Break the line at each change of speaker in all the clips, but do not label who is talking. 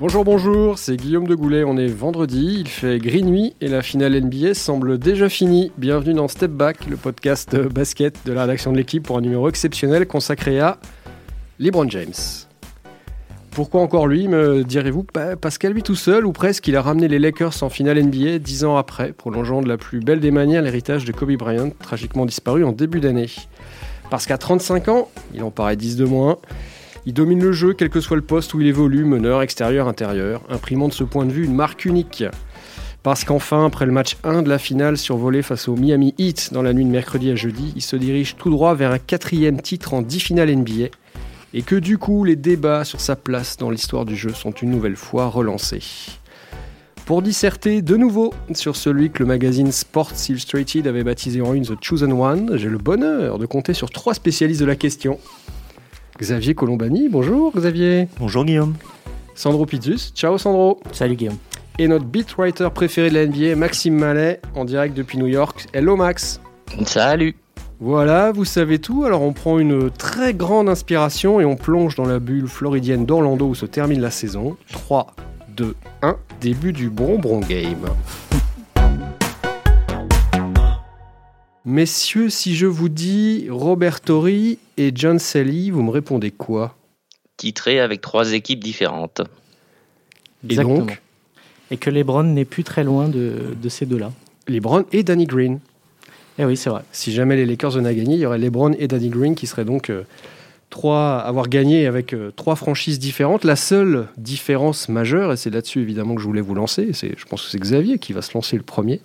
Bonjour, bonjour, c'est Guillaume de Goulet. On est vendredi, il fait gris nuit et la finale NBA semble déjà finie. Bienvenue dans Step Back, le podcast basket de la rédaction de l'équipe pour un numéro exceptionnel consacré à LeBron James. Pourquoi encore lui, me direz-vous? Bah, Parce qu'à lui tout seul, ou presque, il a ramené les Lakers en finale NBA dix ans après, prolongeant de la plus belle des manières l'héritage de Kobe Bryant, tragiquement disparu en début d'année. Parce qu'à 35 ans, il en paraît 10 de moins, il domine le jeu, quel que soit le poste où il évolue, meneur, extérieur, intérieur, imprimant de ce point de vue une marque unique. Parce qu'enfin, après le match 1 de la finale survolé face au Miami Heat dans la nuit de mercredi à jeudi, il se dirige tout droit vers un quatrième titre en 10 finales NBA. Et que du coup, les débats sur sa place dans l'histoire du jeu sont une nouvelle fois relancés. Pour disserter de nouveau sur celui que le magazine Sports Illustrated avait baptisé en une The Chosen One, j'ai le bonheur de compter sur trois spécialistes de la question. Xavier Colombani, bonjour Xavier.
Bonjour Guillaume.
Sandro Pizzus, ciao Sandro.
Salut Guillaume.
Et notre beatwriter préféré de la NBA, Maxime Mallet, en direct depuis New York. Hello Max.
Salut.
Voilà, vous savez tout, alors on prend une très grande inspiration et on plonge dans la bulle floridienne d'Orlando où se termine la saison. 3, 2, 1, début du bonbon game. Messieurs, si je vous dis Robert Torrey et John Sally, vous me répondez quoi?
Titré avec trois équipes différentes.
Et donc?
Et que LeBron n'est plus très loin de, de ces deux-là.
LeBron et Danny Green.
Eh oui, c'est vrai.
Si jamais les Lakers venaient à gagner, il y aurait LeBron et Danny Green qui seraient donc euh, trois, avoir gagné avec euh, trois franchises différentes. La seule différence majeure, et c'est là-dessus évidemment que je voulais vous lancer, c'est, je pense que c'est Xavier qui va se lancer le premier,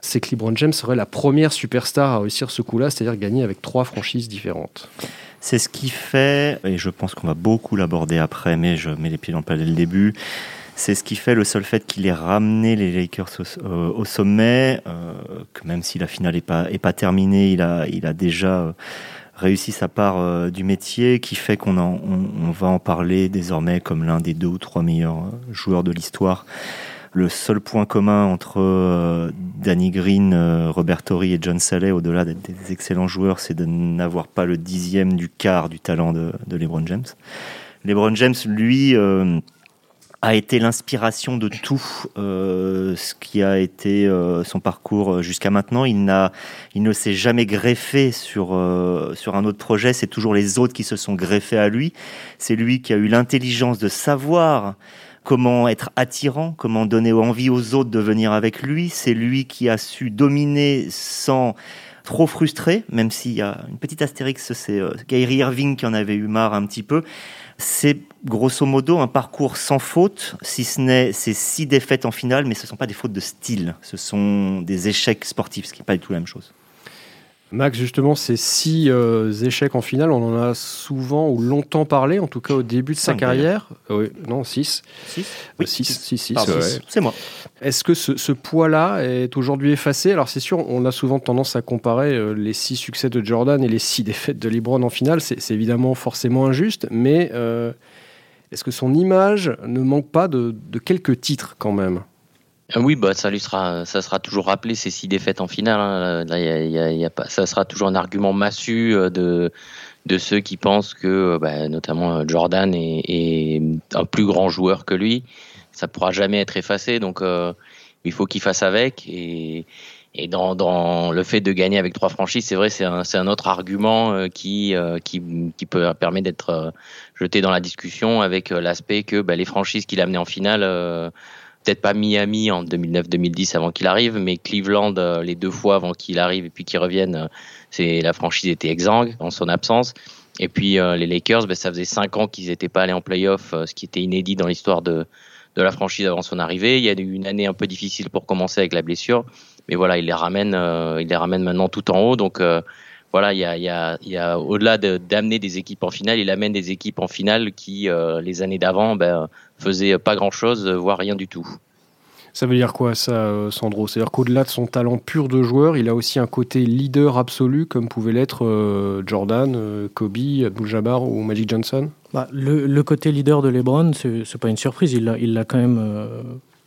c'est que LeBron James serait la première superstar à réussir ce coup-là, c'est-à-dire gagner avec trois franchises différentes.
C'est ce qui fait, et je pense qu'on va beaucoup l'aborder après, mais je mets les pieds dans le dès le début. C'est ce qui fait le seul fait qu'il ait ramené les Lakers au, sommet, euh, que même si la finale n'est pas, est pas terminée, il a, déjà euh, réussi sa part euh, du métier, qui fait qu'on on, on va en parler désormais comme l'un des deux ou trois meilleurs joueurs de l'histoire. Le seul point commun entre euh, Danny Green, euh, Robert Torrey et John Saleh, au-delà d'être des excellents joueurs, c'est de n'avoir pas le dixième du quart du talent de, LeBron James. LeBron James, lui, euh, a été l'inspiration de tout ce qui a été son parcours jusqu'à maintenant. Il, il ne s'est jamais greffé sur, sur un autre projet, c'est toujours les autres qui se sont greffés à lui. C'est lui qui a eu l'intelligence de savoir comment être attirant, comment donner envie aux autres de venir avec lui. C'est lui qui a su dominer sans trop frustrer, même s'il y a une petite astérix, c'est euh, Kyrie Irving qui en avait eu marre un petit peu. C'est grosso modo un parcours sans faute, si ce n'est ces six défaites en finale, mais ce ne sont pas des fautes de style, ce sont des échecs sportifs, ce qui n'est pas du tout la même chose.
Max, justement, ces six euh, échecs en finale, on en a souvent ou longtemps parlé, en tout cas au début de sa
Cinq,
carrière. Euh, oui, non, six.
Six
Euh, six, six, six, ouais.
C'est moi.
Est-ce que ce, ce poids-là est aujourd'hui effacé? Alors c'est sûr, on a souvent tendance à comparer euh, les six succès de Jordan et les six défaites de LeBron en finale. C'est évidemment forcément injuste, mais est-ce que son image ne manque pas de, de quelques titres quand même?
Oui, bah ça lui sera, ça sera toujours rappelé ces six défaites en finale. hein. Ça sera toujours un argument massu euh, de de ceux qui pensent que, euh, bah, notamment euh, Jordan est, un plus grand joueur que lui. Ça pourra jamais être effacé, donc il faut qu'il fasse avec. Et, dans, dans le fait de gagner avec trois franchises, c'est vrai, c'est un, un autre argument qui, qui, qui peut permettre d'être jeté dans la discussion avec l'aspect que bah, les franchises qu'il a amenées en finale, peut-être pas Miami en 2009-2010 avant qu'il arrive, mais Cleveland euh, les deux fois avant qu'il arrive et puis qu'il revienne, euh, c'est la franchise était exsangue en son absence. Et puis euh, les Lakers, bah, ça faisait cinq ans qu'ils n'étaient pas allés en playoff, ce qui était inédit dans l'histoire de, de la franchise avant son arrivée. Il y a eu une année un peu difficile pour commencer avec la blessure, mais voilà, il les ramène, il les ramène maintenant tout en haut. Donc voilà, il y a, il y a, il y a au-delà de- d'amener des équipes en finale, il amène des équipes en finale qui euh, les années d'avant ben, faisaient pas grand-chose, voire rien du tout.
Ça veut dire quoi ça, euh, Sandro? C'est-à-dire qu'au-delà de son talent pur de joueur, il a aussi un côté leader absolu comme pouvait l'être euh, Jordan, euh, Kobe, Abdul-Jabbar ou Magic Johnson?
Bah, le, le côté leader de LeBron, c'est c'est pas une surprise. Il l'a il l'a quand même euh,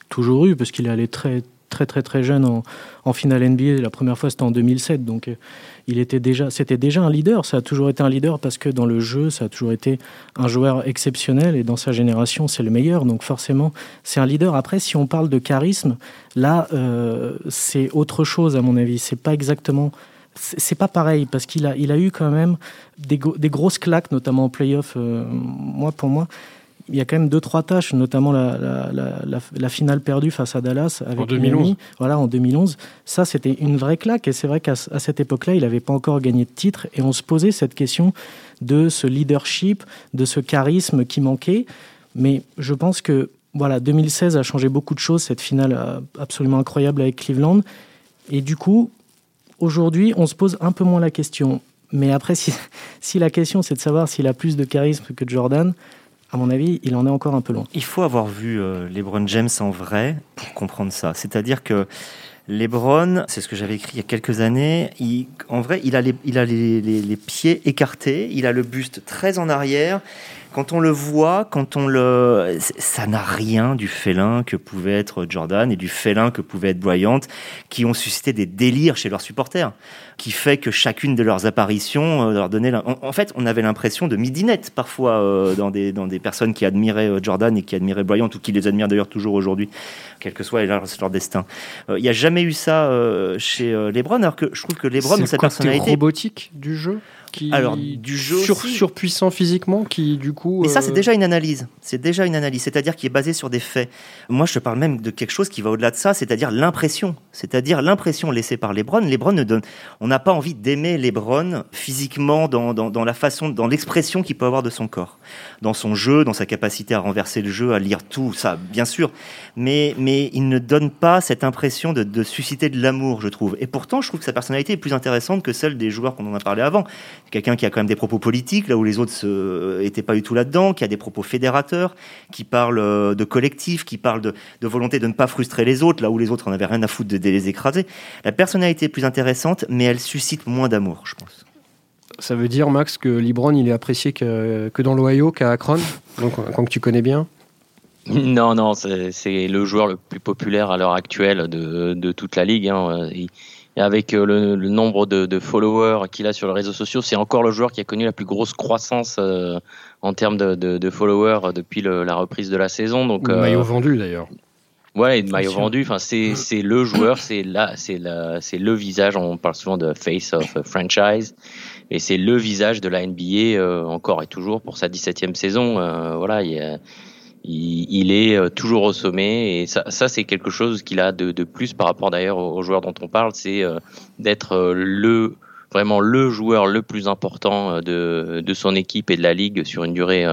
toujours eu parce qu'il est allé très très très très jeune en, en finale NBA. La première fois, c'était en 2007. Donc, euh, il était déjà, c'était déjà un leader. Ça a toujours été un leader parce que dans le jeu, ça a toujours été un joueur exceptionnel et dans sa génération, c'est le meilleur. Donc, forcément, c'est un leader. Après, si on parle de charisme, là, euh, c'est autre chose à mon avis. C'est pas exactement c'est pas pareil parce qu'il a, il a eu quand même des, grosses claques, notamment en playoff. Euh, moi, pour moi, il y a quand même deux trois tâches, notamment la, la, la, finale perdue face à Dallas avec en 2011. voilà, en 2011. Ça, c'était une vraie claque. Et c'est vrai qu'à cette époque-là, il n'avait pas encore gagné de titre. Et on se posait cette question de ce leadership, de ce charisme qui manquait. Mais je pense que voilà, 2016 a changé beaucoup de choses. Cette finale euh, absolument incroyable avec Cleveland. Et du coup, aujourd'hui, on se pose un peu moins la question. Mais après, si, si la question c'est de savoir s'il a plus de charisme que Jordan, à mon avis, il en est encore un peu loin.
Il faut avoir vu euh, LeBron James en vrai pour comprendre ça. C'est-à-dire que LeBron, c'est ce que j'avais écrit il y a quelques années, en vrai, il a, les, pieds écartés, il a le buste très en arrière. Quand on le voit, quand on le, ça n'a rien du félin que pouvait être Jordan et du félin que pouvait être Bryant, qui ont suscité des délires chez leurs supporters qui fait que chacune de leurs apparitions euh, leur donnait. En, fait, on avait l'impression de midinette parfois euh, dans, des, dans des personnes qui admiraient euh, Jordan et qui admiraient Bryant ou qui les admirent d'ailleurs toujours aujourd'hui, quel que soit leur, destin. Il n'y a jamais eu ça chez LeBron, alors que je trouve que LeBron, dans sa personnalité.
robotique du jeu qui
alors du jeu
surpuissant physiquement qui du coup
mais ça c'est déjà une analyse. C'est déjà une analyse. C'est-à-dire qui est basée sur des faits. Moi je te parle même de quelque chose qui va au-delà de ça c'est-à-dire l'impression c'est-à-dire l'impression laissée par LeBron LeBron ne donne on n'a pas envie d'aimer Lebron physiquement dans, dans, la façon, dans l'expression qu'il peut avoir de son corps, dans son jeu, dans sa capacité à renverser le jeu, à lire tout ça, bien sûr. Mais, mais il ne donne pas cette impression de, susciter de l'amour, je trouve. Et pourtant, je trouve que sa personnalité est plus intéressante que celle des joueurs qu'on en a parlé avant. Quelqu'un qui a quand même des propos politiques, là où les autres n'étaient pas du tout là-dedans, qui a des propos fédérateurs, qui parle euh, de collectif, qui parle de, de volonté de ne pas frustrer les autres, là où les autres en avaient rien à foutre de, de les écraser. La personnalité est plus intéressante, mais elle suscite moins d'amour, je pense.
Ça veut dire, Max, que Libron, il est apprécié que, que dans l'Ohio, qu'à Akron, donc quand tu connais bien?
Non, non, c'est le joueur le plus populaire à l'heure actuelle de, de, toute la ligue. Hein. Et, avec euh, le, nombre de, de followers qu'il a sur les réseaux sociaux, c'est encore le joueur qui a connu la plus grosse croissance euh, en termes de, de, followers depuis la reprise de la saison. Donc,
maillot euh, vendu d'ailleurs.
Ouais, de maillot vendu. Enfin, c'est c'est le joueur, c'est là, c'est la, c'est le visage. On parle souvent de face of franchise, et c'est le visage de la NBA euh, encore et toujours pour sa 17e saison. Euh, voilà, il, il, est euh, toujours au sommet, et ça, ça c'est quelque chose qu'il a de, de, plus par rapport d'ailleurs aux joueurs dont on parle, c'est d'être le vraiment le joueur le plus important de, de son équipe et de la ligue sur une durée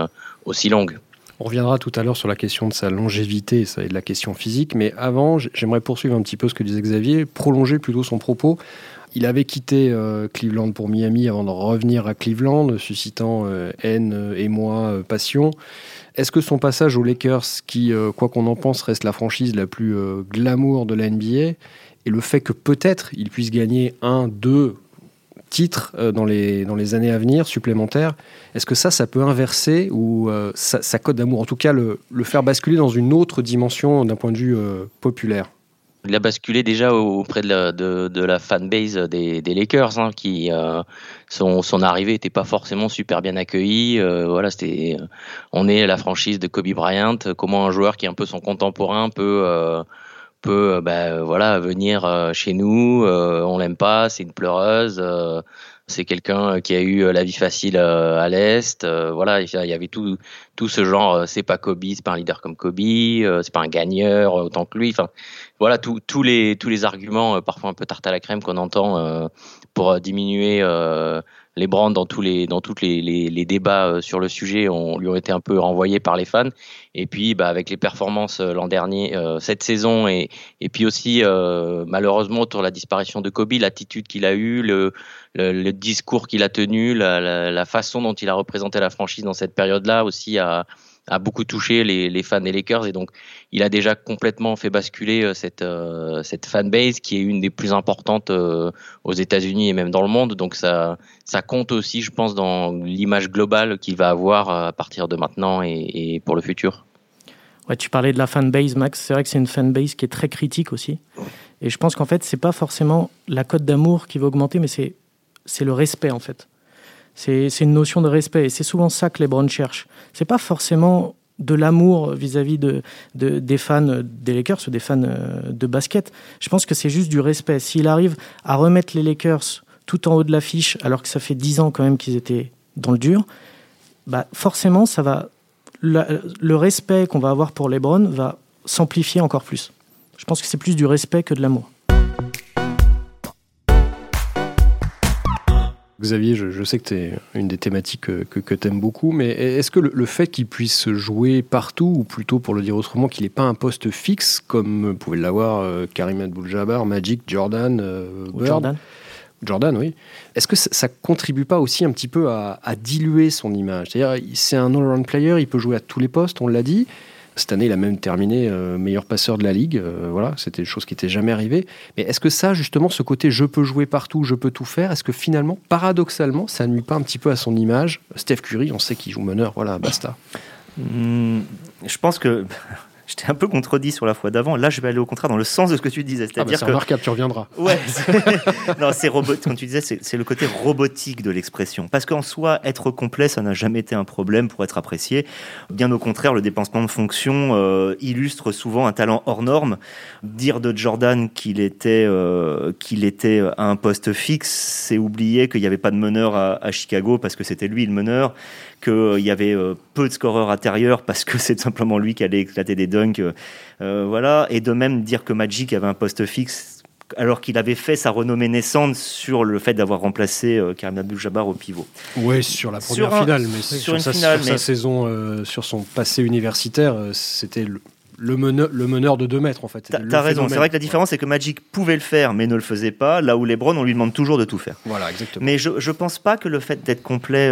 aussi longue.
On reviendra tout à l'heure sur la question de sa longévité et de la question physique, mais avant, j'aimerais poursuivre un petit peu ce que disait Xavier, prolonger plutôt son propos. Il avait quitté euh, Cleveland pour Miami avant de revenir à Cleveland, suscitant euh, haine, émoi, euh, passion. Est-ce que son passage aux Lakers, qui, quoi qu'on en pense, reste la franchise la plus glamour de la NBA, et le fait que peut-être il puisse gagner un, deux, titres euh, dans les, dans les années à venir supplémentaires. Est-ce que ça, ça peut inverser ou euh, sa, cote d'amour, en tout cas le, le, faire basculer dans une autre dimension d'un point de vue euh, populaire?
Il a basculé déjà auprès de la, fanbase des, Lakers, hein, qui son, son, arrivée n'était pas forcément super bien accueillie. voilà, c'était, on est la franchise de Kobe Bryant. Comment un joueur qui est un peu son contemporain peut peut euh, bah, voilà venir euh, chez nous, euh, on l'aime pas, c'est une pleureuse, c'est quelqu'un qui a eu la vie facile à l'est, voilà, il y avait tout tout ce genre, c'est pas Kobe, c'est pas un leader comme Kobe, c'est pas un gagneur autant que lui, enfin voilà tous les tous les arguments parfois un peu tarte à la crème qu'on entend pour diminuer les brands dans tous les dans toutes les, les, débats euh, sur le sujet ont, lui ont été un peu renvoyés par les fans. Et puis, bah, avec les performances euh, l'an dernier, euh, cette saison, et, et puis aussi malheureusement autour de la disparition de Kobe, l'attitude qu'il a eue, le, le, discours qu'il a tenu, la, la, la, façon dont il a représenté la franchise dans cette période-là aussi a a beaucoup touché les, les, fans des Lakers et donc il a déjà complètement fait basculer euh, cette euh, cette fanbase qui est une des plus importantes euh, aux États-Unis et même dans le monde donc ça ça compte aussi je pense dans l'image globale qu'il va avoir à partir de maintenant et, et pour le futur.
Ouais, tu parlais de la fanbase, Max. C'est vrai que c'est une fanbase qui est très critique aussi. Et je pense qu'en fait, c'est pas forcément la cote d'amour qui va augmenter, mais c'est, c'est le respect, en fait. C'est, une notion de respect. Et c'est souvent ça que les Browns cherchent. C'est pas forcément de l'amour vis-à-vis de, de, des fans des Lakers ou des fans euh, de basket. Je pense que c'est juste du respect. S'il arrive à remettre les Lakers tout en haut de l'affiche, alors que ça fait dix ans quand même qu'ils étaient dans le dur, bah forcément, ça va le respect qu'on va avoir pour LeBron va s'amplifier encore plus. Je pense que c'est plus du respect que de l'amour.
Xavier, je, sais que c'est une des thématiques que, que, tu aimes beaucoup, mais est-ce que le, fait qu'il puisse jouer partout, ou plutôt pour le dire autrement, qu'il n'ait pas un poste fixe, comme pouvait l'avoir euh, Karim Abdul-Jabbar, Magic, Jordan, euh,
Jordan
Jordan, oui. Est-ce que ça, contribue pas aussi un petit peu à, diluer son image? C'est-à-dire, c'est un all-round player, il peut jouer à tous les postes, on l'a dit. Cette année, il a même terminé euh, meilleur passeur de la ligue. Euh, voilà, c'était une chose qui n'était jamais arrivée. Mais est-ce que ça, justement, ce côté je peux jouer partout, je peux tout faire, est-ce que finalement, paradoxalement, ça nuit pas un petit peu à son image? Steph Curry, on sait qu'il joue meneur, voilà, basta.
Hmm, je pense que j'étais un peu contredit sur la fois d'avant. Là, je vais aller au contraire dans le sens de ce que tu disais.
Ah bah, c'est-à-dire que... tu reviendras.
Ouais. non, c'est robot. Comme tu disais, c'est le côté robotique de l'expression. Parce qu'en soi, être complet, ça n'a jamais été un problème pour être apprécié. Bien au contraire, le dépensement de fonction euh, illustre souvent un talent hors norme. Dire de Jordan qu'il était, euh, qu'il était à un poste fixe, c'est oublier qu'il n'y avait pas de meneur à, à Chicago parce que c'était lui le meneur qu'il y avait euh, peu de scoreurs intérieurs parce que c'est simplement lui qui allait éclater des dunks. Euh, voilà. Et de même dire que Magic avait un poste fixe alors qu'il avait fait sa renommée naissante sur le fait d'avoir remplacé euh, Karim Abdul-Jabbar au pivot.
Oui, sur la première finale, mais sur, sa, sa, saison, sur son passé universitaire, c'était le, le meneur, le meneur de 2 mètres en fait.
T'as raison, c'est vrai que la différence c'est que Magic pouvait le faire mais ne le faisait pas, là où Lebron on lui demande toujours de tout faire.
Voilà, exactement.
Mais je, je pense pas que le fait d'être complet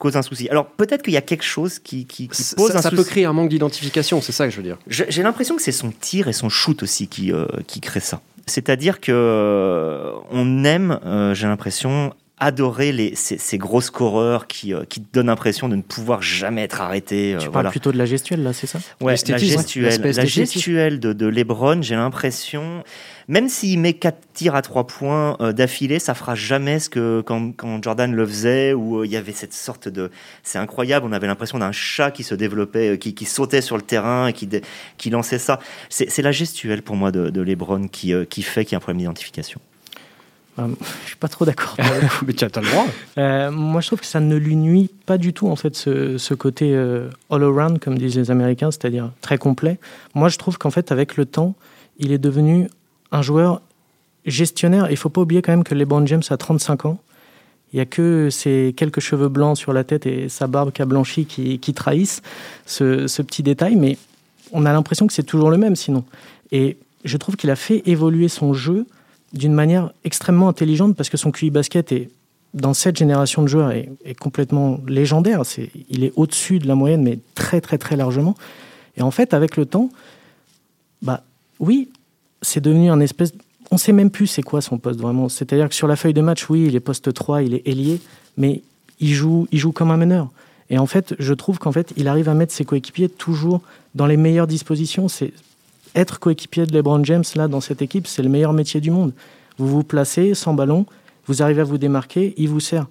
cause un souci. Alors peut-être qu'il y a quelque chose qui, qui, pose
ça,
un
ça peut créer un manque d'identification, c'est ça que je veux dire.
J'ai l'impression que c'est son tir et son shoot aussi qui, euh, qui crée ça. C'est-à-dire que euh, on aime, euh, j'ai l'impression, adorer les, ces, gros scoreurs qui, qui donnent l'impression de ne pouvoir jamais être arrêtés.
tu parles plutôt de la gestuelle, là, c'est ça?
Ouais, la gestuelle, la gestuelle de, de Lebron, j'ai l'impression même s'il met quatre tirs à trois points euh, d'affilée, ça fera jamais ce que quand, Jordan le faisait, où euh, il y avait cette sorte de... C'est incroyable, on avait l'impression d'un chat qui se développait, euh, qui, sautait sur le terrain et qui, qui lançait ça. C'est la gestuelle pour moi de, Lebron qui, qui fait qu'il y a un problème d'identification.
Je je suis pas trop d'accord.
Mais tu as le droit.
moi, je trouve que ça ne lui nuit pas du tout, en fait, ce, ce côté all-around, comme disent les Américains, c'est-à-dire très complet. Moi, je trouve qu'en fait, avec le temps, il est devenu un joueur gestionnaire. Il faut pas oublier quand même que LeBron James a 35 ans. Il n'y a que ses quelques cheveux blancs sur la tête et sa barbe qui a blanchi qui, trahissent ce, petit détail, mais on a l'impression que c'est toujours le même sinon. Et je trouve qu'il a fait évoluer son jeu d'une manière extrêmement intelligente parce que son QI basket est, dans cette génération de joueurs est, est complètement légendaire. Il est au-dessus de la moyenne, mais très très très largement. Et en fait, avec le temps, bah oui, c'est devenu un espèce. On sait même plus c'est quoi son poste vraiment. C'est-à-dire que sur la feuille de match, oui, il est poste 3, il est ailier, mais il joue, il joue comme un meneur. Et en fait, je trouve qu'en fait, il arrive à mettre ses coéquipiers toujours dans les meilleures dispositions. C'est être coéquipier de LeBron James là dans cette équipe, c'est le meilleur métier du monde. Vous vous placez sans ballon, vous arrivez à vous démarquer, il vous sert.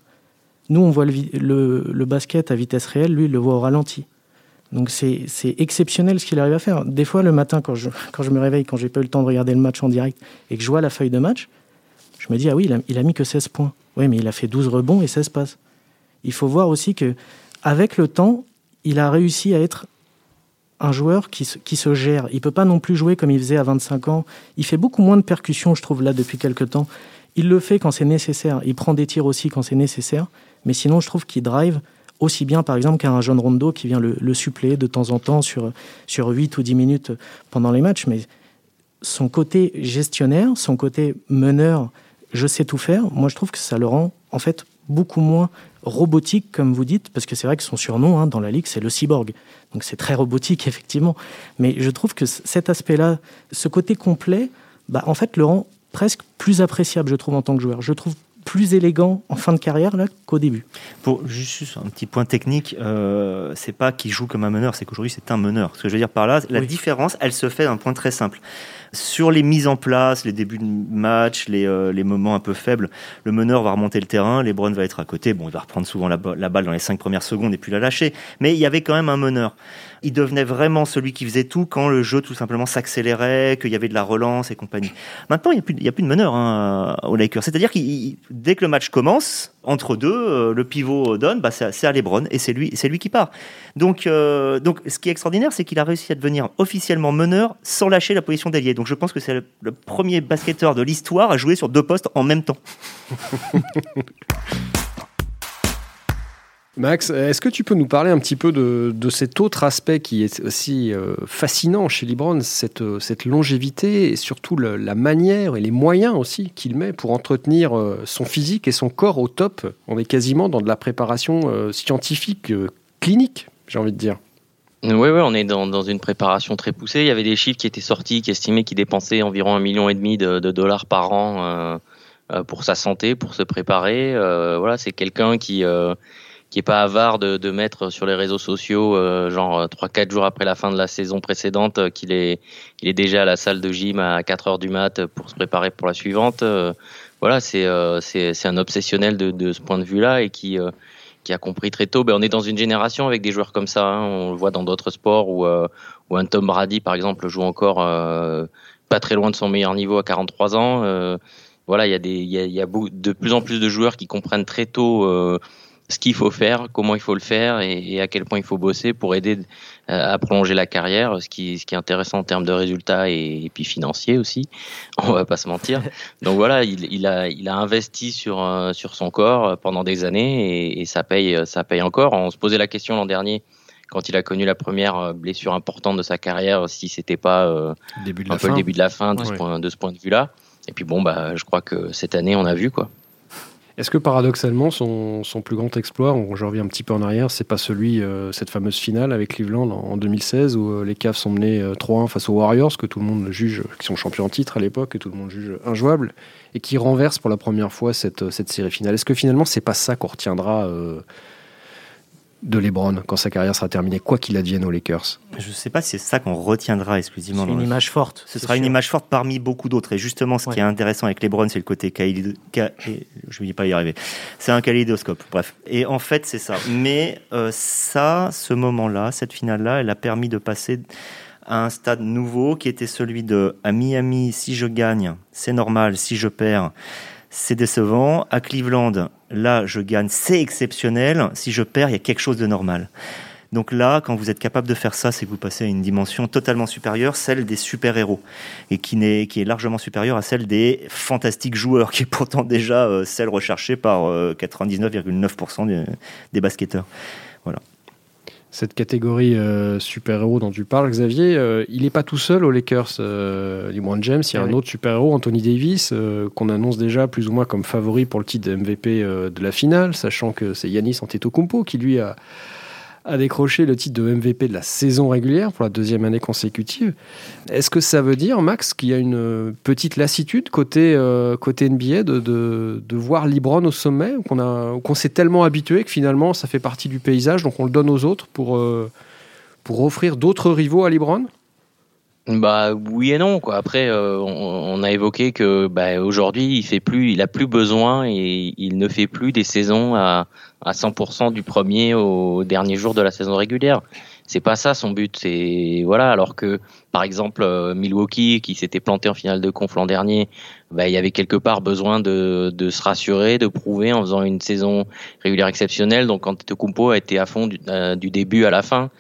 Nous, on voit le, le basket à vitesse réelle, lui, il le voit au ralenti. Donc c'est exceptionnel ce qu'il arrive à faire. Des fois, le matin, quand je, quand je me réveille, quand j'ai pas eu le temps de regarder le match en direct et que je vois la feuille de match, je me dis, ah oui, il a, mis que 16 points. Oui, mais il a fait 12 rebonds et 16 passes. Il faut voir aussi que avec le temps, il a réussi à être un joueur qui se, qui se gère. Il peut pas non plus jouer comme il faisait à 25 ans. Il fait beaucoup moins de percussions, je trouve, là, depuis quelques temps. Il le fait quand c'est nécessaire. Il prend des tirs aussi quand c'est nécessaire. Mais sinon, je trouve qu'il drive aussi bien par exemple qu'un jeune Rondo qui vient le, suppléer de temps en temps sur, sur 8 ou 10 minutes pendant les matchs. Mais son côté gestionnaire, son côté meneur, je sais tout faire, moi je trouve que ça le rend en fait beaucoup moins robotique, comme vous dites, parce que c'est vrai que son surnom hein, dans la ligue, c'est le cyborg. Donc c'est très robotique, effectivement. Mais je trouve que cet aspect-là, ce côté complet, bah, en fait, le rend presque plus appréciable, je trouve, en tant que joueur. Je trouve plus élégant en fin de carrière là qu'au début.
Pour juste un petit point technique, euh, c'est pas qu'il joue comme un meneur, c'est qu'aujourd'hui c'est un meneur. Ce que je veux dire par là, la différence, elle se fait d'un point très simple. Sur les mises en place, les débuts de match, les, euh, les moments un peu faibles, le meneur va remonter le terrain, Lebron va être à côté. Bon, il va reprendre souvent la, balle dans les cinq premières secondes et puis la lâcher. Mais il y avait quand même un meneur il devenait vraiment celui qui faisait tout quand le jeu tout simplement s'accélérait, qu'il y avait de la relance et compagnie. Maintenant, il n'y a, plus, a plus de meneur hein, aux Lakers. C'est-à-dire que dès que le match commence, entre deux, euh, le pivot donne, bah, c'est à Lebron et c'est lui, lui qui part. Donc, euh, donc, ce qui est extraordinaire, c'est qu'il a réussi à devenir officiellement meneur sans lâcher la position d'ailier. Donc, je pense que c'est le, premier basketteur de l'histoire à jouer sur deux postes en même temps.
Max, est-ce que tu peux nous parler un petit peu de, cet autre aspect qui est aussi euh, fascinant chez Libron, cette, euh, cette longévité et surtout la manière et les moyens aussi qu'il met pour entretenir euh, son physique et son corps au top? On est quasiment dans de la préparation scientifique, clinique, j'ai envie de dire.
Oui, ouais, on est dans, une préparation très poussée. Il y avait des chiffres qui étaient sortis qui estimaient qu'il dépensait environ un million et demi de, dollars par an pour sa santé, pour se préparer. voilà, c'est quelqu'un qui qui est pas avare de, de mettre sur les réseaux sociaux, euh, genre trois quatre jours après la fin de la saison précédente, euh, qu'il est, il est déjà à la salle de gym à 4 heures du mat pour se préparer pour la suivante. Euh, voilà, c'est c'est un obsessionnel de, de ce point de vue-là et qui qui a compris très tôt. Ben, on est dans une génération avec des joueurs comme ça. Hein. On le voit dans d'autres sports où, où un Tom Brady, par exemple, joue encore pas très loin de son meilleur niveau à 43 ans. voilà, il y a des, y a, y a de plus en plus de joueurs qui comprennent très tôt ce qu'il faut faire, comment il faut le faire et, à quel point il faut bosser pour aider euh, à prolonger la carrière, ce qui, ce qui est intéressant en termes de résultats et, puis financiers aussi, on va pas se mentir. Donc voilà, il, il, a, il a investi sur, euh, sur son corps pendant des années et, et, ça, paye, ça paye encore. On se posait la question l'an dernier quand il a connu la première euh, blessure importante de sa carrière, si c'était pas euh, un peu le début de la fin de, ce, point, de ce point de vue-là. Et puis bon, bah, je crois que cette année, on a vu quoi.
Est-ce que paradoxalement, son, plus grand exploit, je reviens un petit peu en arrière, c'est pas celui, euh, cette fameuse finale avec Cleveland en, 2016 où euh, les Cavs sont menés 3-1 euh, face aux Warriors, que tout le monde juge, qui sont champions en titre à l'époque, et tout le monde juge injouable, et qui renverse pour la première fois cette, cette série finale. Est-ce que finalement, c'est pas ça qu'on retiendra de LeBron quand sa carrière sera terminée, quoi qu'il advienne aux Lakers
Je ne sais pas si c'est ça qu'on retiendra exclusivement.
C'est une image forte.
Ce sera une image forte parmi beaucoup d'autres. Et justement, ce qui est intéressant avec LeBron, c'est le côté je ne vais pas y arriver. C'est un kaléidoscope. Bref. Et en fait, c'est ça. Mais euh, ça, ce moment-là, cette finale-là, elle a permis de passer à un stade nouveau qui était celui de à Miami, si je gagne, c'est normal. Si je perds, c'est décevant. À Cleveland, là, je gagne, c'est exceptionnel. Si je perds, il y a quelque chose de normal. Donc là, quand vous êtes capable de faire ça, c'est que vous passez à une dimension totalement supérieure, celle des super-héros, et qui, est, qui est largement supérieure à celle des fantastiques joueurs, qui est pourtant déjà euh, celle recherchée par 99,9% euh, des basketteurs.
Cette catégorie euh, super-héros dont tu parles, Xavier, euh, il n'est pas tout seul aux Lakers. Euh, James, il y a un autre super-héros, Anthony Davis, euh, qu'on annonce déjà plus ou moins comme favori pour le titre de MVP de la finale, sachant que c'est Yanis Antetokounmpo qui lui a a décroché le titre de MVP de la saison régulière pour la deuxième année consécutive. Est-ce que ça veut dire, Max, qu'il y a une petite lassitude côté, euh, côté NBA de, de, de, voir Libron au sommet, qu'on s'est tellement habitué que finalement ça fait partie du paysage, donc on le donne aux autres pour, euh, pour offrir d'autres rivaux à Libron
bah oui et non quoi. Après euh, on, a évoqué que bah, aujourd'hui il fait plus, il a plus besoin et il ne fait plus des saisons à, à 100% du premier au dernier jour de la saison régulière. C'est pas ça son but. C'est voilà. Alors que par exemple euh, Milwaukee qui s'était planté en finale de conf l'an dernier, bah, il y avait quelque part besoin de, de se rassurer, de prouver en faisant une saison régulière exceptionnelle. Donc Antetokounmpo a été à fond du, euh, du début à la fin.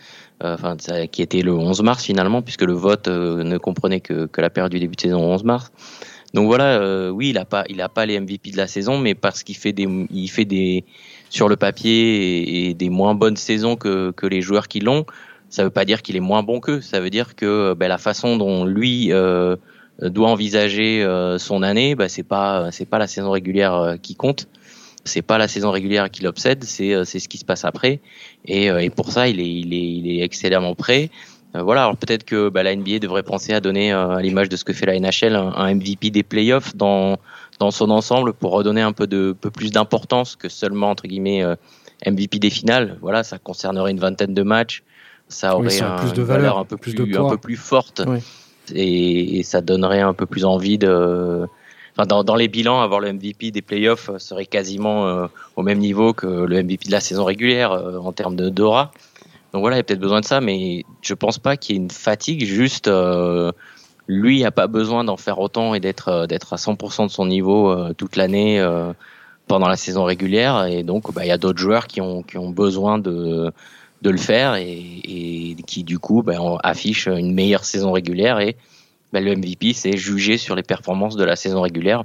Euh, enfin, qui était le 11 mars finalement, puisque le vote euh, ne comprenait que, que, la période du début de saison 11 mars. Donc voilà, euh, oui, il a pas, il a pas les MVP de la saison, mais parce qu'il fait des, il fait des sur le papier et, des moins bonnes saisons que, que les joueurs qui l'ont. Ça veut pas dire qu'il est moins bon qu'eux. Ça veut dire que ben, la façon dont lui euh, doit envisager son année, ben, c'est pas, c'est pas la saison régulière qui compte c'est pas la saison régulière qui l'obsède, c'est euh, c'est ce qui se passe après. Et, euh, et pour ça, il est, il est, il est excellemment prêt. Euh, voilà, alors peut-être que bah, la NBA devrait penser à donner, à l'image de ce que fait la NHL, un, MVP des playoffs dans dans son ensemble pour redonner un peu de peu plus d'importance que seulement entre guillemets MVP des finales. Voilà, ça concernerait une vingtaine de matchs, ça aurait
plus de valeur, un peu plus,
un peu plus forte et, ça donnerait un peu plus envie de. Dans, les bilans, avoir le MVP des playoffs serait quasiment au même niveau que le MVP de la saison régulière en termes de d'aura. Donc voilà, il y a peut-être besoin de ça, mais je pense pas qu'il y ait une fatigue. Juste, euh, lui a pas besoin d'en faire autant et d'être euh, d'être à 100% de son niveau euh, toute l'année pendant la saison régulière. Et donc, bah, il y a d'autres joueurs qui ont qui ont besoin de de le faire et, qui du coup bah, affichent une meilleure saison régulière bah, le MVP c'est jugé sur les performances de la saison régulière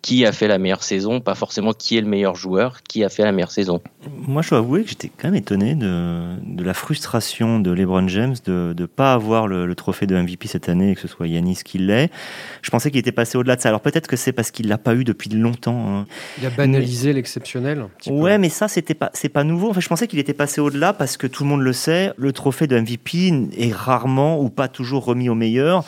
qui a fait la meilleure saison, pas forcément qui est le meilleur joueur, qui a fait la meilleure saison.
Moi, je dois avouer que j'étais quand même étonné de, de, la frustration de LeBron James de ne pas avoir le, trophée de MVP cette année, que ce soit Yanis qui l'ait. Je pensais qu'il était passé au-delà de ça. Alors peut-être que c'est parce qu'il l'a pas eu depuis longtemps. Hein.
Il a banalisé l'exceptionnel.
Ouais, mais ça, c'était pas, c'est pas nouveau. Enfin, je pensais qu'il était passé au-delà parce que tout le monde le sait, le trophée de MVP est rarement ou pas toujours remis au meilleur.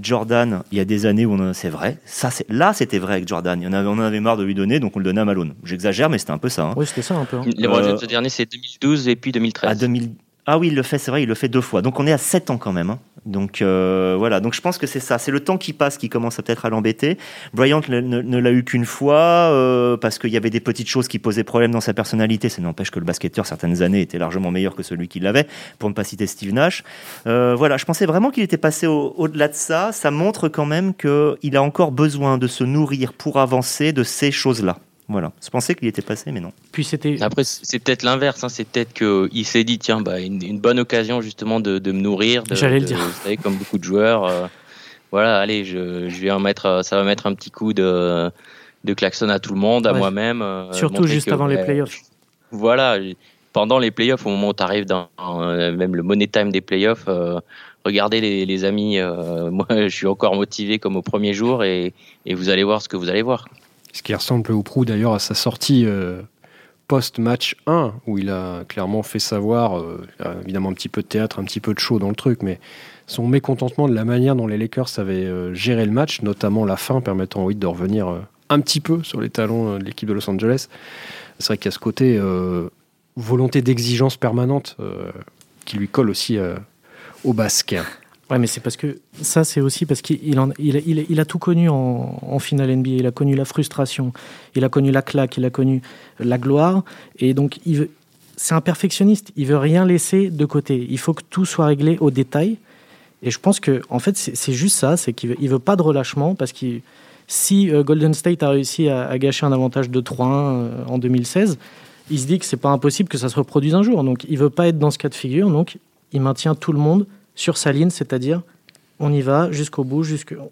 Jordan, il y a des années où c'est vrai. Ça, c'est là, c'était vrai avec Jordan. Il y en avait, on en avait marre de lui donner, donc on le donnait à Malone. J'exagère, mais c'était un peu ça. Hein.
Oui, c'était ça un peu. Hein.
Les euh, dernier, c'est 2012 et puis 2013. À
2000... Ah oui, il le fait, c'est vrai, il le fait deux fois. Donc on est à 7 ans quand même. Hein. Donc euh, voilà, donc je pense que c'est ça, c'est le temps qui passe qui commence peut-être à l'embêter. Bryant ne, l'a eu qu'une fois euh, parce qu'il y avait des petites choses qui posaient problème dans sa personnalité. Ça n'empêche que le basketteur certaines années était largement meilleur que celui qui l'avait, pour ne pas citer Steve Nash. Euh, voilà, je pensais vraiment qu'il était passé au-delà de ça. Ça montre quand même qu'il a encore besoin de se nourrir pour avancer de ces choses-là. Voilà, je pensais qu'il était passé, mais non.
Puis c'était.
Après, c'est peut-être l'inverse. Hein. C'est peut-être qu'il s'est dit, tiens, bah, une, bonne occasion justement de, me nourrir.
J'allais le dire.
Vous savez, comme beaucoup de joueurs. Euh, voilà, allez, je, vais en mettre. Euh, ça va mettre un petit coup de, de klaxon à tout le monde, à moi-même.
Euh, Surtout juste avant les playoffs.
Voilà, pendant les playoffs, au moment où tu arrives dans même le money time des playoffs, regardez les, amis. moi, je suis encore motivé comme au premier jour et, et vous allez voir ce que vous allez voir.
Ce qui ressemble ou prou d'ailleurs à sa sortie euh, post-match 1, où il a clairement fait savoir, euh, évidemment un petit peu de théâtre, un petit peu de show dans le truc, mais son mécontentement de la manière dont les Lakers avaient euh, géré le match, notamment la fin permettant au Heat de revenir un petit peu sur les talons de l'équipe de Los Angeles. C'est vrai qu'il y a ce côté volonté d'exigence permanente qui lui colle aussi au basket.
Ouais, mais c'est parce que ça, c'est aussi parce qu'il il, il, il, a tout connu en, en, finale NBA. Il a connu la frustration, il a connu la claque, il a connu la gloire. Et donc, c'est un perfectionniste. Il veut rien laisser de côté. Il faut que tout soit réglé au détail. Et je pense que, en fait, c'est juste ça. C'est qu'il veut, veut pas de relâchement parce que si euh, Golden State a réussi à, gâcher un avantage de 3-1 euh, en 2016, il se dit que c'est pas impossible que ça se reproduise un jour. Donc, il veut pas être dans ce cas de figure. Donc, il maintient tout le monde sur sa ligne, c'est-à-dire on y va jusqu'au bout,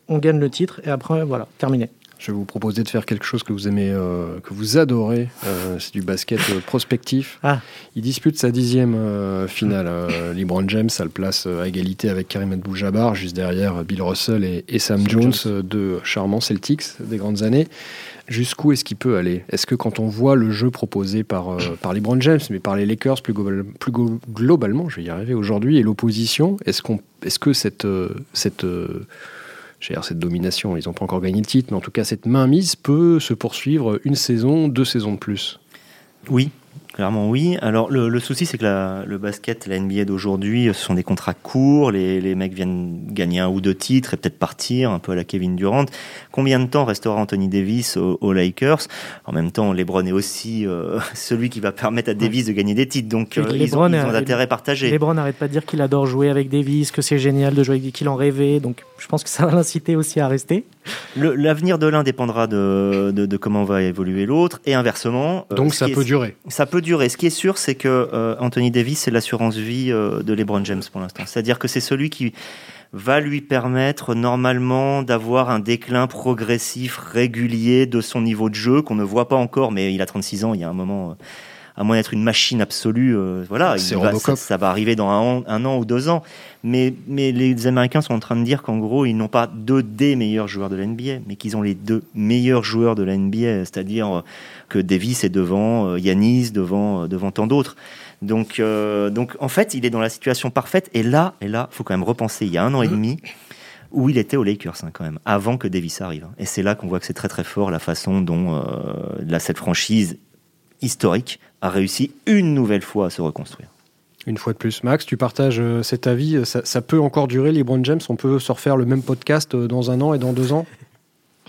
on gagne le titre et après, voilà, terminé.
Je vais vous proposer de faire quelque chose que vous aimez, euh, que vous adorez. Euh, c'est du basket euh, prospectif.
Ah.
Il dispute sa dixième finale. LeBron James a le place à égalité avec Karim Abdul-Jabbar, juste derrière Bill Russell et, Sam Jones, deux charmants Celtics des grandes années. Jusqu'où est-ce qu'il peut aller? Est-ce que quand on voit le jeu proposé par, par LeBron James, mais par les Lakers plus, plus globalement, je vais y arriver aujourd'hui, et l'opposition, est-ce qu'on, est-ce que cette, cette, euh, cette domination, ils n'ont pas encore gagné le titre, mais en tout cas cette mainmise peut se poursuivre une saison, deux saisons de plus.
Oui, Clairement oui. Alors le, souci c'est que le basket, la NBA d'aujourd'hui, ce sont des contrats courts, les, les, mecs viennent gagner un ou deux titres et peut-être partir, un peu à la Kevin Durant. Combien de temps restera Anthony Davis aux, Lakers? En même temps, LeBron est aussi euh, celui qui va permettre à Davis de gagner des titres, donc euh, ils, ont, ils ont intérêt partagé.
LeBron n'arrête pas de dire qu'il adore jouer avec Davis, que c'est génial de jouer avec qu'il en rêvait, donc je pense que ça va l'inciter aussi à rester.
L'avenir de l'un dépendra de, de, comment va évoluer l'autre et inversement.
Euh, donc ça peut durer.
Ça peut durer. Ce qui est sûr, c'est que euh, Anthony Davis, c'est l'assurance vie euh, de LeBron James pour l'instant. C'est-à-dire que c'est celui qui va lui permettre normalement d'avoir un déclin progressif, régulier de son niveau de jeu qu'on ne voit pas encore, mais il a 36 ans, il y a un moment à moins d'être une machine absolue, euh, voilà, ça, va arriver dans un an, ou deux ans. Mais, mais les Américains sont en train de dire qu'en gros, ils n'ont pas deux des meilleurs joueurs de la NBA, mais qu'ils ont les deux meilleurs joueurs de la NBA, c'est-à-dire euh, que Davis est devant euh, Yanis, devant, devant tant d'autres. Donc, donc, en fait, il est dans la situation parfaite. Et là, et là, faut quand même repenser. Il y a un an et demi, où il était aux Lakers hein, quand même, avant que Davis arrive. Et c'est là qu'on voit que c'est très très fort la façon dont euh, cette franchise historique a réussi une nouvelle fois à se reconstruire.
Une fois de plus. Max, tu partages euh, cet avis ça, ça, peut encore durer, LeBron James? On peut se refaire le même podcast euh, dans un an et dans deux ans?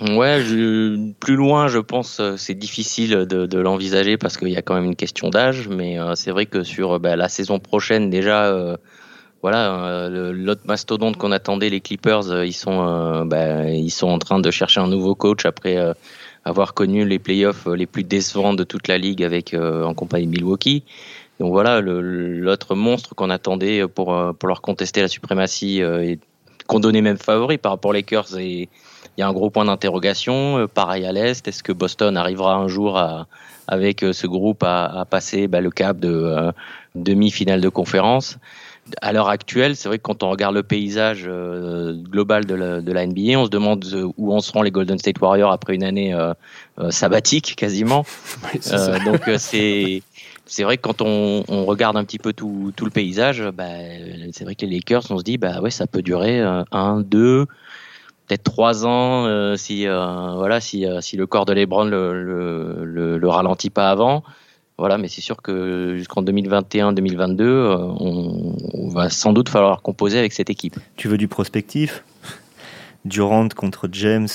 Ouais, je, plus loin, je pense, euh, c'est difficile de, de l'envisager parce qu'il y a quand même une question d'âge. Mais c'est vrai que sur bah, la saison prochaine, déjà, euh, voilà, l'autre mastodonte qu'on attendait, les Clippers, ils sont, bah, ils sont en train de chercher un nouveau coach après avoir connu les playoffs les plus décevants de toute la ligue avec en compagnie de Milwaukee. Donc voilà, l'autre monstre qu'on attendait pour, euh, pour leur contester la suprématie euh, et qu'on donnait même favori par rapport aux Lakers. Et il y a un gros point d'interrogation. Euh, pareil à l'Est, est-ce que Boston arrivera un jour à, avec ce groupe à, passer bah, le cap de demi-finale de conférence? À l'heure actuelle, c'est vrai que quand on regarde le paysage global de la, de la, NBA, on se demande où en seront les Golden State Warriors après une année sabbatique quasiment. donc c'est c'est vrai que quand on, regarde un petit peu tout, le paysage, bah, c'est vrai que les Lakers, on se dit, bah ouais, ça peut durer euh, un, deux, peut-être trois ans euh, si euh, voilà si, si le corps de LeBron le, le, ralentit pas avant. Voilà, mais c'est sûr que jusqu'en 2021-2022, on, on, va sans doute falloir composer avec cette équipe.
Tu veux du prospectif? Durant contre James,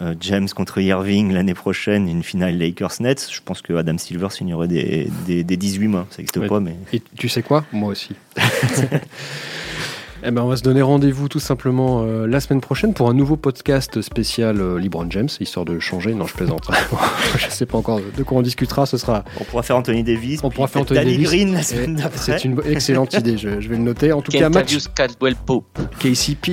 euh, James contre Irving l'année prochaine, une finale Lakers-Nets, je pense que Adam Silver signerait des, des, des 18 mois. Ça n'existe pas, mais.
Et tu sais quoi? Moi aussi. Eh ben, on va se donner rendez-vous tout simplement euh, la semaine prochaine pour un nouveau podcast spécial euh, LeBron James, histoire de changer. Non, je plaisante. je ne sais pas encore de quoi on discutera. Ce sera.
On pourra faire Anthony Davis.
On pourra faire Anthony Davis.
Green la semaine d'après.
C'est une excellente idée. Je, vais le noter. En tout cas, match. KCP.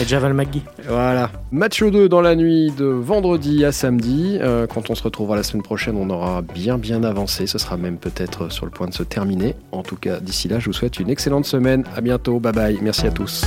Et Javal McGee.
Voilà. Match 2 dans la nuit de vendredi à samedi. Euh, quand on se retrouvera la semaine prochaine, on aura bien bien avancé. Ce sera même peut-être sur le point de se terminer. En tout cas, d'ici là, je vous souhaite une excellente semaine. À bientôt. Bye bye. À tous.